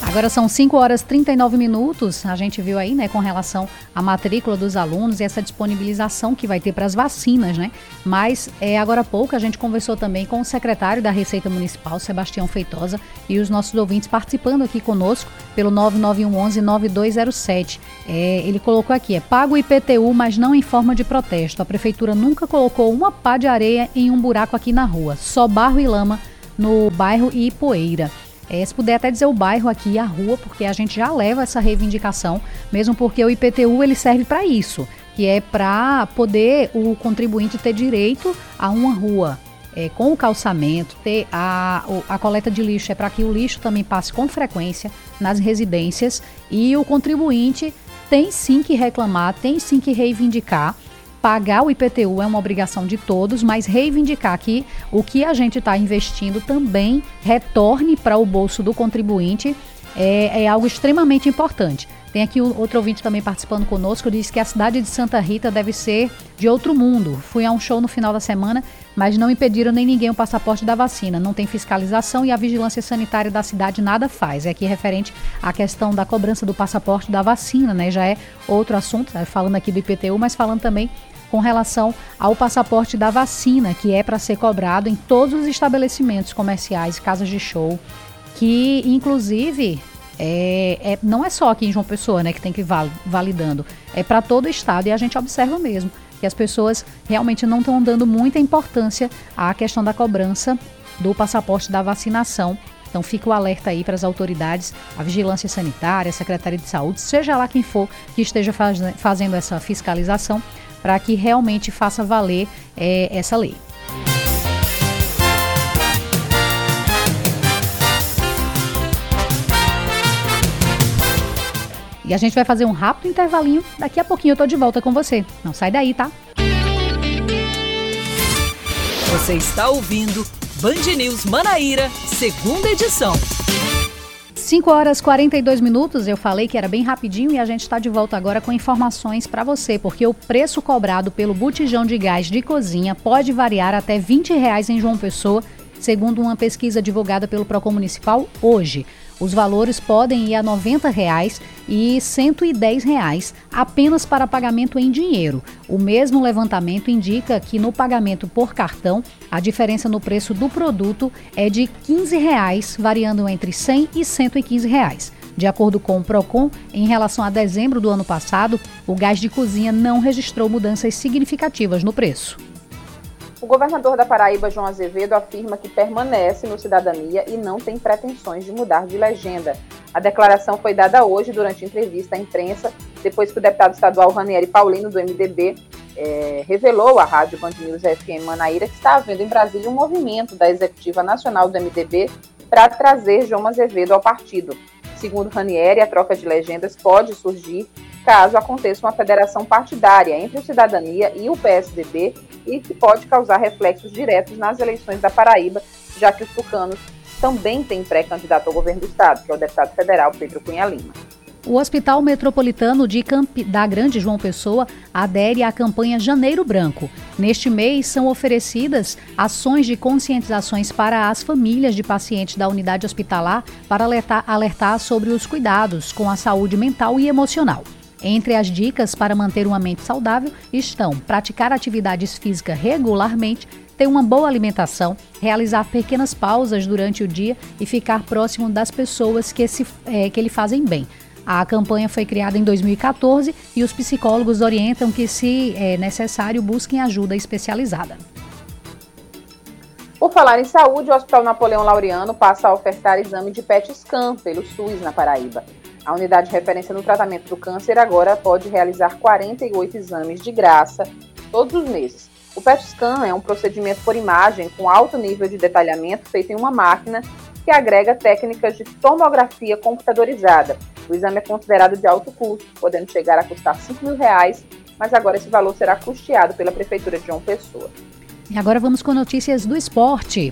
Agora são 5 horas e 39 minutos. A gente viu aí, né, com relação à matrícula dos alunos e essa disponibilização que vai ter para as vacinas, né? Mas é, agora há pouco a gente conversou também com o secretário da Receita Municipal, Sebastião Feitosa, e os nossos ouvintes participando aqui conosco pelo 9911-9207. É, ele colocou aqui: é pago o IPTU, mas não em forma de protesto. A prefeitura nunca colocou uma pá de areia em um buraco aqui na rua, só barro e lama no bairro Ipoeira. É, se puder até dizer o bairro aqui a rua, porque a gente já leva essa reivindicação, mesmo porque o IPTU ele serve para isso, que é para poder o contribuinte ter direito a uma rua. É, com o calçamento, ter a, a coleta de lixo é para que o lixo também passe com frequência nas residências e o contribuinte tem sim que reclamar, tem sim que reivindicar pagar o IPTU é uma obrigação de todos, mas reivindicar que o que a gente está investindo também retorne para o bolso do contribuinte é, é, algo extremamente importante. Tem aqui outro ouvinte também participando conosco, diz que a cidade de Santa Rita deve ser de outro mundo. Fui a um show no final da semana, mas não impediram nem ninguém o passaporte da vacina. Não tem fiscalização e a vigilância sanitária da cidade nada faz. É aqui referente à questão da cobrança do passaporte da vacina, né? Já é outro assunto, tá falando aqui do IPTU, mas falando também com relação ao passaporte da vacina, que é para ser cobrado em todos os estabelecimentos comerciais, casas de show, que inclusive é, é, não é só aqui em João Pessoa, né, que tem que ir validando, é para todo o estado e a gente observa mesmo que as pessoas realmente não estão dando muita importância à questão da cobrança do passaporte da vacinação. Então fica o alerta aí para as autoridades, a vigilância sanitária, a Secretaria de Saúde, seja lá quem for que esteja faz, fazendo essa fiscalização, para que realmente faça valer é, essa lei. E a gente vai fazer um rápido intervalinho. Daqui a pouquinho eu tô de volta com você. Não sai daí, tá? Você está ouvindo Band News Manaíra, segunda edição. 5 horas e 42 minutos, eu falei que era bem rapidinho e a gente está de volta agora com informações para você, porque o preço cobrado pelo botijão de gás de cozinha pode variar até 20 reais em João Pessoa, segundo uma pesquisa divulgada pelo Procon Municipal hoje. Os valores podem ir a 90 reais e 110 reais apenas para pagamento em dinheiro. O mesmo levantamento indica que no pagamento por cartão, a diferença no preço do produto é de 15 reais, variando entre R$ 100 e 115 reais. De acordo com o Procon, em relação a dezembro do ano passado, o gás de cozinha não registrou mudanças significativas no preço. O governador da Paraíba, João Azevedo, afirma que permanece no Cidadania e não tem pretensões de mudar de legenda. A declaração foi dada hoje durante entrevista à imprensa, depois que o deputado estadual Ranieri Paulino, do MDB, é, revelou à rádio Band News FM Manaíra que está havendo em Brasília um movimento da executiva nacional do MDB para trazer João Azevedo ao partido. Segundo Ranieri, a troca de legendas pode surgir caso aconteça uma federação partidária entre o Cidadania e o PSDB e que pode causar reflexos diretos nas eleições da Paraíba, já que os tucanos também têm pré-candidato ao governo do estado, que é o deputado federal Pedro Cunha Lima. O Hospital Metropolitano de Camp... da Grande João Pessoa adere à campanha Janeiro Branco. Neste mês são oferecidas ações de conscientizações para as famílias de pacientes da unidade hospitalar para alertar, alertar sobre os cuidados com a saúde mental e emocional. Entre as dicas para manter uma mente saudável estão praticar atividades físicas regularmente, ter uma boa alimentação, realizar pequenas pausas durante o dia e ficar próximo das pessoas que, se, é, que lhe fazem bem. A campanha foi criada em 2014 e os psicólogos orientam que, se é necessário, busquem ajuda especializada. Por falar em saúde, o Hospital Napoleão Laureano passa a ofertar exame de PET scan pelo SUS na Paraíba. A unidade de referência no tratamento do câncer agora pode realizar 48 exames de graça todos os meses. O PET scan é um procedimento por imagem com alto nível de detalhamento feito em uma máquina que agrega técnicas de tomografia computadorizada. O exame é considerado de alto custo, podendo chegar a custar 5 mil reais, mas agora esse valor será custeado pela Prefeitura de João Pessoa. E agora vamos com notícias do esporte.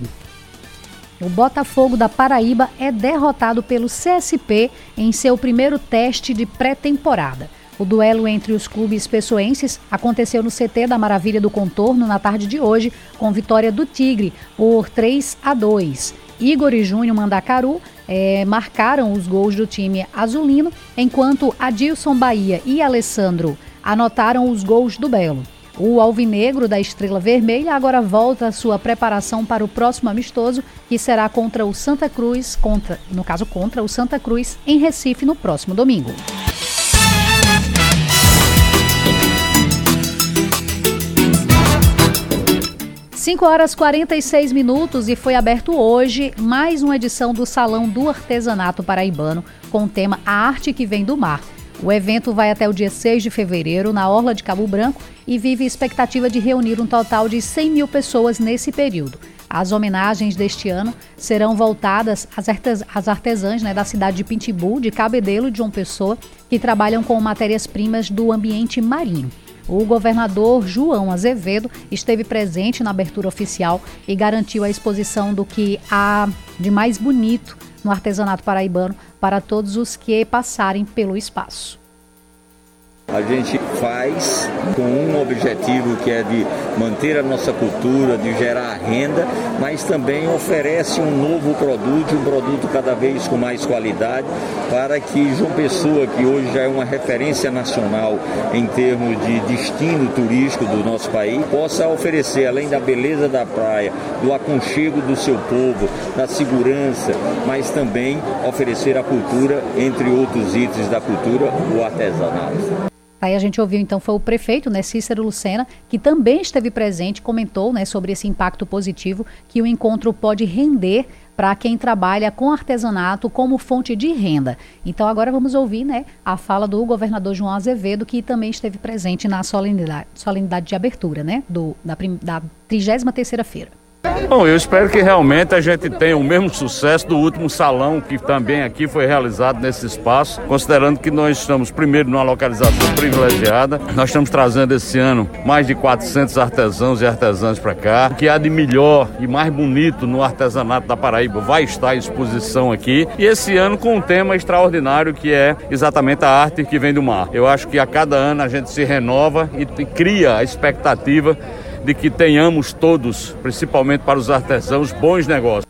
O Botafogo da Paraíba é derrotado pelo CSP em seu primeiro teste de pré-temporada. O duelo entre os clubes pessoenses aconteceu no CT da Maravilha do Contorno na tarde de hoje, com vitória do Tigre por 3 a 2. Igor e Júnior Mandacaru é, marcaram os gols do time azulino, enquanto Adilson Bahia e Alessandro anotaram os gols do Belo. O alvinegro da Estrela Vermelha agora volta à sua preparação para o próximo amistoso, que será contra o Santa Cruz, contra, no caso contra o Santa Cruz, em Recife no próximo domingo. 5 horas 46 minutos e foi aberto hoje mais uma edição do Salão do Artesanato Paraibano com o tema A Arte que Vem do Mar. O evento vai até o dia 6 de fevereiro na Orla de Cabo Branco e vive expectativa de reunir um total de 100 mil pessoas nesse período. As homenagens deste ano serão voltadas às artesãs né, da cidade de Pintibu, de Cabedelo de João Pessoa, que trabalham com matérias-primas do ambiente marinho. O governador João Azevedo esteve presente na abertura oficial e garantiu a exposição do que há de mais bonito no artesanato paraibano para todos os que passarem pelo espaço. A gente faz com um objetivo que é de manter a nossa cultura, de gerar renda, mas também oferece um novo produto, um produto cada vez com mais qualidade, para que João Pessoa, que hoje já é uma referência nacional em termos de destino turístico do nosso país, possa oferecer, além da beleza da praia, do aconchego do seu povo, da segurança, mas também oferecer a cultura, entre outros itens da cultura, o artesanato. Aí a gente ouviu então foi o prefeito, né, Cícero Lucena, que também esteve presente, comentou, né, sobre esse impacto positivo que o encontro pode render para quem trabalha com artesanato como fonte de renda. Então agora vamos ouvir, né, a fala do governador João Azevedo, que também esteve presente na solenidade, solenidade de abertura, né, do da, da 33ª feira. Bom, eu espero que realmente a gente tenha o mesmo sucesso do último salão que também aqui foi realizado nesse espaço, considerando que nós estamos primeiro numa localização privilegiada. Nós estamos trazendo esse ano mais de 400 artesãos e artesãs para cá. O que há de melhor e mais bonito no artesanato da Paraíba vai estar à exposição aqui. E esse ano com um tema extraordinário que é exatamente a arte que vem do mar. Eu acho que a cada ano a gente se renova e cria a expectativa de que tenhamos todos, principalmente para os artesãos, bons negócios.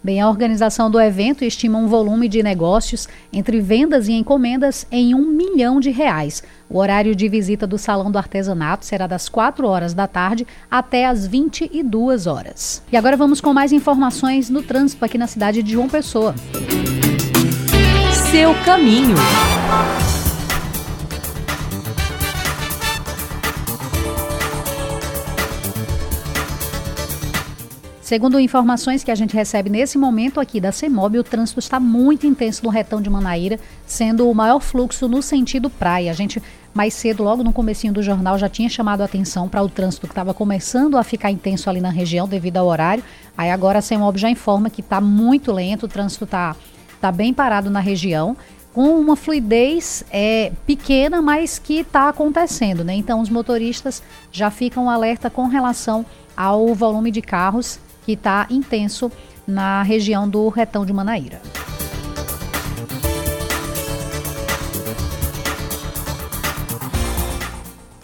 Bem, a organização do evento estima um volume de negócios entre vendas e encomendas em um milhão de reais. O horário de visita do Salão do Artesanato será das 4 horas da tarde até as 22 horas. E agora vamos com mais informações no trânsito aqui na cidade de João Pessoa. Seu caminho. Segundo informações que a gente recebe nesse momento aqui da CEMOB, o trânsito está muito intenso no retão de Manaíra, sendo o maior fluxo no sentido praia. A gente mais cedo, logo no comecinho do jornal, já tinha chamado a atenção para o trânsito que estava começando a ficar intenso ali na região devido ao horário. Aí agora a CEMOB já informa que está muito lento, o trânsito está tá bem parado na região com uma fluidez é, pequena, mas que está acontecendo, né? Então os motoristas já ficam alerta com relação ao volume de carros que está intenso na região do Retão de Manaíra.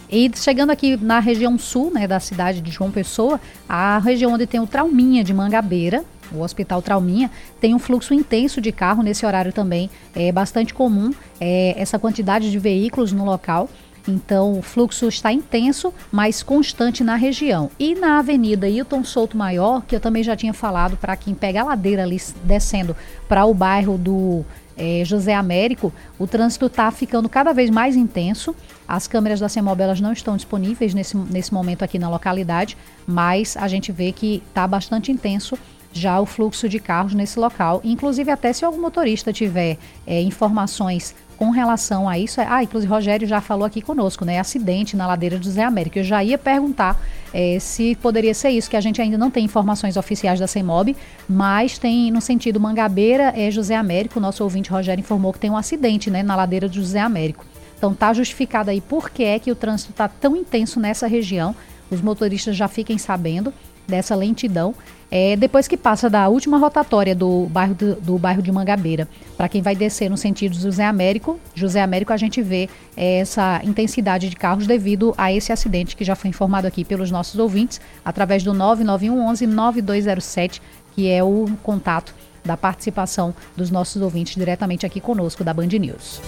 E chegando aqui na região sul né, da cidade de João Pessoa, a região onde tem o Trauminha de Mangabeira, o Hospital Trauminha, tem um fluxo intenso de carro nesse horário também. É bastante comum é, essa quantidade de veículos no local. Então, o fluxo está intenso, mas constante na região. E na Avenida Hilton Souto Maior, que eu também já tinha falado para quem pega a ladeira ali descendo para o bairro do é, José Américo, o trânsito está ficando cada vez mais intenso. As câmeras da CEMOB elas não estão disponíveis nesse, nesse momento aqui na localidade, mas a gente vê que está bastante intenso já o fluxo de carros nesse local. Inclusive, até se algum motorista tiver é, informações com relação a isso. Ah, inclusive Rogério já falou aqui conosco, né? Acidente na ladeira do José Américo. Eu já ia perguntar é, se poderia ser isso, que a gente ainda não tem informações oficiais da CEMOB, mas tem no sentido Mangabeira, é José Américo. Nosso ouvinte Rogério informou que tem um acidente né, na ladeira do José Américo. Então tá justificado aí por que é que o trânsito está tão intenso nessa região. Os motoristas já fiquem sabendo dessa lentidão é, depois que passa da última rotatória do bairro, do, do bairro de Mangabeira, para quem vai descer no sentido José Américo, José Américo a gente vê é, essa intensidade de carros devido a esse acidente que já foi informado aqui pelos nossos ouvintes, através do 99111 9207 que é o contato da participação dos nossos ouvintes diretamente aqui conosco da Band News.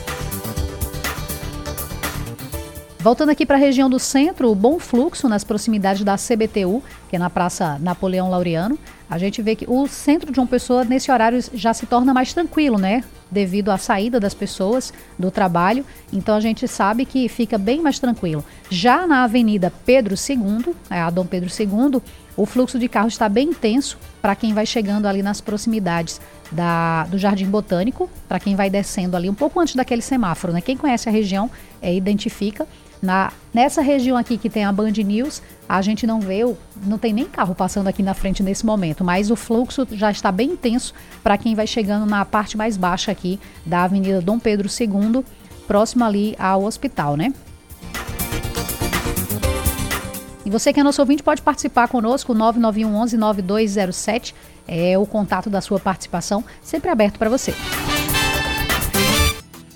Voltando aqui para a região do centro, o bom fluxo nas proximidades da CBTU, que é na Praça Napoleão Laureano, a gente vê que o centro de uma pessoa nesse horário já se torna mais tranquilo, né? Devido à saída das pessoas do trabalho. Então a gente sabe que fica bem mais tranquilo. Já na Avenida Pedro II, é a Dom Pedro II, o fluxo de carros está bem intenso para quem vai chegando ali nas proximidades da, do Jardim Botânico, para quem vai descendo ali um pouco antes daquele semáforo, né? Quem conhece a região é, identifica. Na, nessa região aqui que tem a Band News, a gente não vê, não tem nem carro passando aqui na frente nesse momento, mas o fluxo já está bem intenso para quem vai chegando na parte mais baixa aqui da Avenida Dom Pedro II, próximo ali ao hospital, né? E você que é nosso ouvinte pode participar conosco, 991 11 9207 é o contato da sua participação, sempre aberto para você.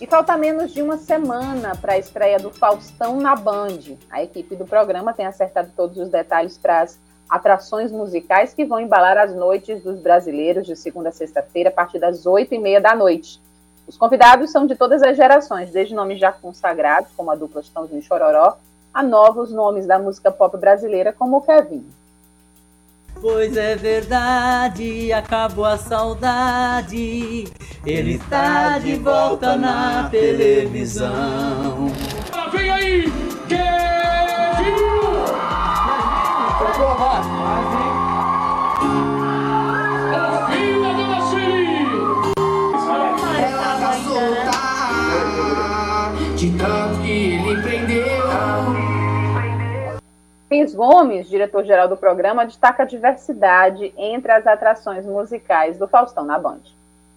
E falta menos de uma semana para a estreia do Faustão na Band. A equipe do programa tem acertado todos os detalhes para as atrações musicais que vão embalar as noites dos brasileiros de segunda a sexta-feira, a partir das oito e meia da noite. Os convidados são de todas as gerações, desde nomes já consagrados, como a dupla Estãozinho Chororó, a novos nomes da música pop brasileira, como o Kevin. Pois é verdade, acabou a saudade. Ele está de volta na televisão. Vem aí, da Sueli! Ela vai Cris Gomes, diretor-geral do programa, destaca a diversidade entre as atrações musicais do Faustão na Band.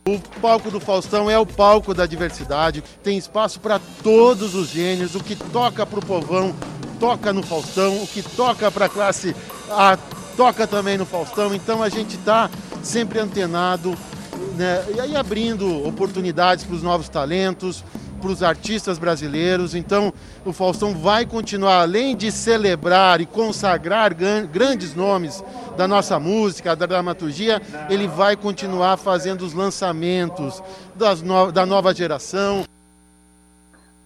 O palco do Faustão é o palco da diversidade, tem espaço para todos os gêneros, o que toca para o povão toca no Faustão, o que toca para a classe A toca também no Faustão, então a gente está sempre antenado né? e aí abrindo oportunidades para os novos talentos, para os artistas brasileiros. Então, o Faustão vai continuar, além de celebrar e consagrar grandes nomes da nossa música, da dramaturgia, ele vai continuar fazendo os lançamentos no... da nova geração.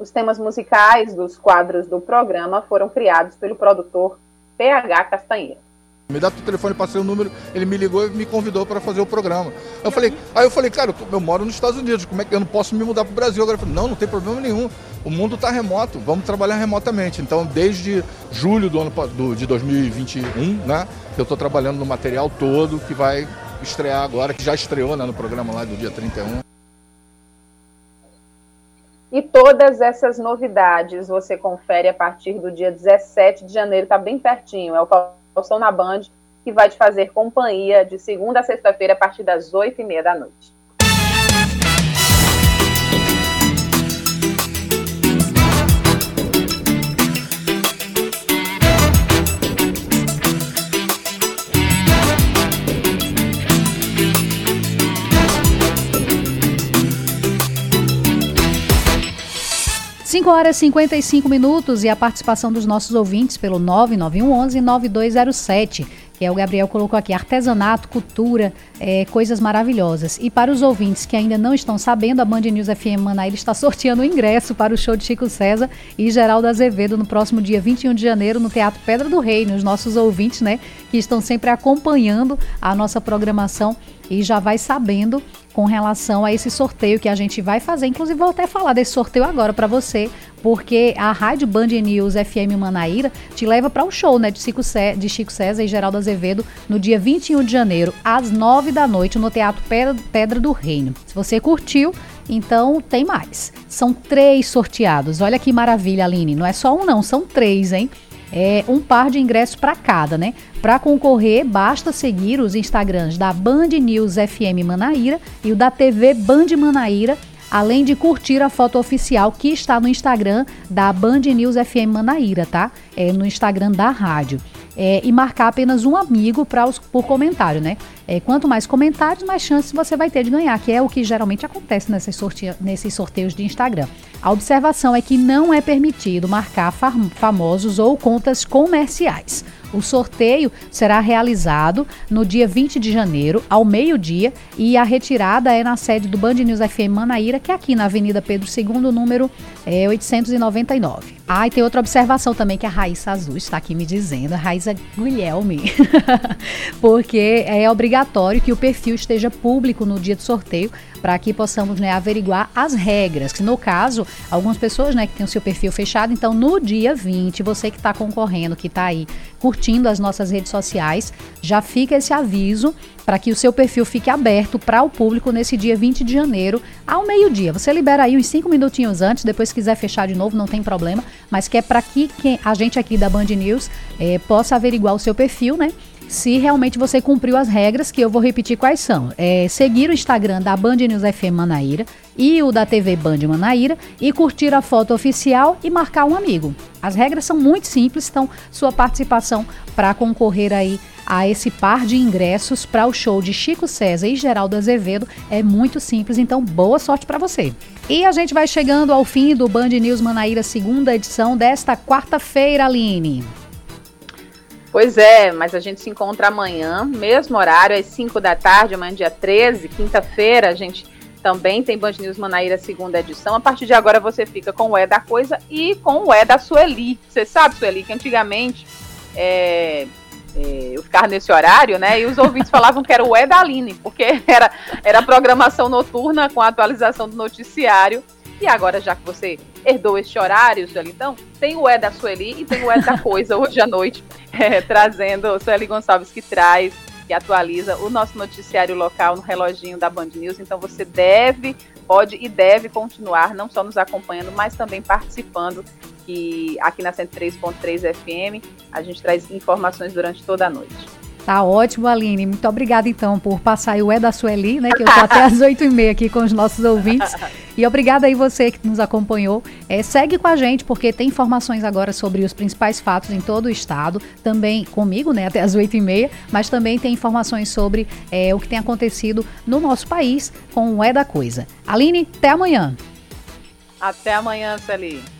Os temas musicais dos quadros do programa foram criados pelo produtor PH Castanheira. Me dá o telefone, passei o número, ele me ligou e me convidou para fazer o programa. Eu falei, aí eu falei, cara, eu moro nos Estados Unidos, como é que eu não posso me mudar para o Brasil? Agora eu falei, não, não tem problema nenhum. O mundo está remoto, vamos trabalhar remotamente. Então, desde julho do ano do, de 2021, né, eu estou trabalhando no material todo que vai estrear agora, que já estreou né, no programa lá do dia 31. E todas essas novidades você confere a partir do dia 17 de janeiro, está bem pertinho. É o Faustão na Band, que vai te fazer companhia de segunda a sexta-feira a partir das oito e meia da noite. 5 horas e 55 minutos e a participação dos nossos ouvintes pelo 9911 9207 que é o Gabriel colocou aqui, artesanato, cultura, é, coisas maravilhosas. E para os ouvintes que ainda não estão sabendo, a Band News FM Manaíra está sorteando o ingresso para o show de Chico César e Geraldo Azevedo no próximo dia 21 de janeiro no Teatro Pedra do Reino. Os nossos ouvintes, né, que estão sempre acompanhando a nossa programação e já vai sabendo com relação a esse sorteio que a gente vai fazer. Inclusive, vou até falar desse sorteio agora para você, porque a Rádio Band News FM Manaíra te leva para o um show né, de, Chico César, de Chico César e Geraldo Azevedo no dia 21 de janeiro, às 9 da noite, no Teatro Pedra do Reino. Se você curtiu, então tem mais. São três sorteados. Olha que maravilha, Aline. Não é só um, não, são três, hein? É, um par de ingressos para cada, né? Para concorrer, basta seguir os Instagrams da Band News FM Manaíra e o da TV Band Manaíra, além de curtir a foto oficial que está no Instagram da Band News FM Manaíra, tá? É no Instagram da rádio. É, e marcar apenas um amigo pra os, por comentário, né? é, quanto mais comentários, mais chances você vai ter de ganhar, que é o que geralmente acontece nesses sorteios de Instagram. A observação é que não é permitido marcar famosos ou contas comerciais. O sorteio será realizado no dia 20 de janeiro, ao meio-dia, e a retirada é na sede do Band News FM Manaíra, que é aqui na Avenida Pedro II, número é, 899. Ah, e tem outra observação também que a Raíssa Azul está aqui me dizendo, a Raíssa Guilherme, porque é obrigatório que o perfil esteja público no dia do sorteio para que possamos né, averiguar as regras. Que no caso, algumas pessoas né, que têm o seu perfil fechado, então no dia 20, você que está concorrendo, que está aí curtindo as nossas redes sociais, já fica esse aviso para que o seu perfil fique aberto para o público nesse dia 20 de janeiro, ao meio-dia. Você libera aí uns 5 minutinhos antes, depois se quiser fechar de novo, não tem problema, mas que é para que a gente aqui da Band News é, possa averiguar o seu perfil, né? Se realmente você cumpriu as regras, que eu vou repetir quais são. É seguir o Instagram da Band News FM Manaíra e o da TV Band Manaíra e curtir a foto oficial e marcar um amigo. As regras são muito simples, então sua participação para concorrer aí a esse par de ingressos para o show de Chico César e Geraldo Azevedo é muito simples, então boa sorte para você. E a gente vai chegando ao fim do Band News Manaíra segunda edição desta quarta-feira, Aline. Pois é, mas a gente se encontra amanhã, mesmo horário, às 5 da tarde, amanhã dia 13, quinta-feira, a gente também tem Band News Manaíra segunda edição. A partir de agora você fica com o É da Coisa e com o É da Sueli. Você sabe, Sueli, que antigamente é, é, eu ficava nesse horário, né? E os ouvintes falavam que era o É da Aline, porque era, era programação noturna com a atualização do noticiário. E agora, já que você herdou este horário, então, tem o É da Sueli e tem o É da Coisa hoje à noite, é, trazendo Sueli Gonçalves que traz e atualiza o nosso noticiário local no reloginho da Band News. Então você deve, pode e deve continuar não só nos acompanhando, mas também participando. Que aqui na 103.3 FM a gente traz informações durante toda a noite. Tá ótimo, Aline. Muito obrigada, então, por passar o É da Sueli, né? Que eu tô até às oito e meia aqui com os nossos ouvintes. E obrigada aí você que nos acompanhou. É, segue com a gente, porque tem informações agora sobre os principais fatos em todo o estado. Também comigo, né? Até às oito e meia. Mas também tem informações sobre é, o que tem acontecido no nosso país com o É da Coisa. Aline, até amanhã. Até amanhã, Sueli.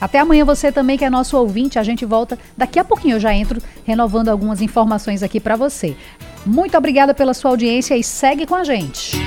Até amanhã você também que é nosso ouvinte, a gente volta daqui a pouquinho eu já entro renovando algumas informações aqui para você. Muito obrigada pela sua audiência e segue com a gente.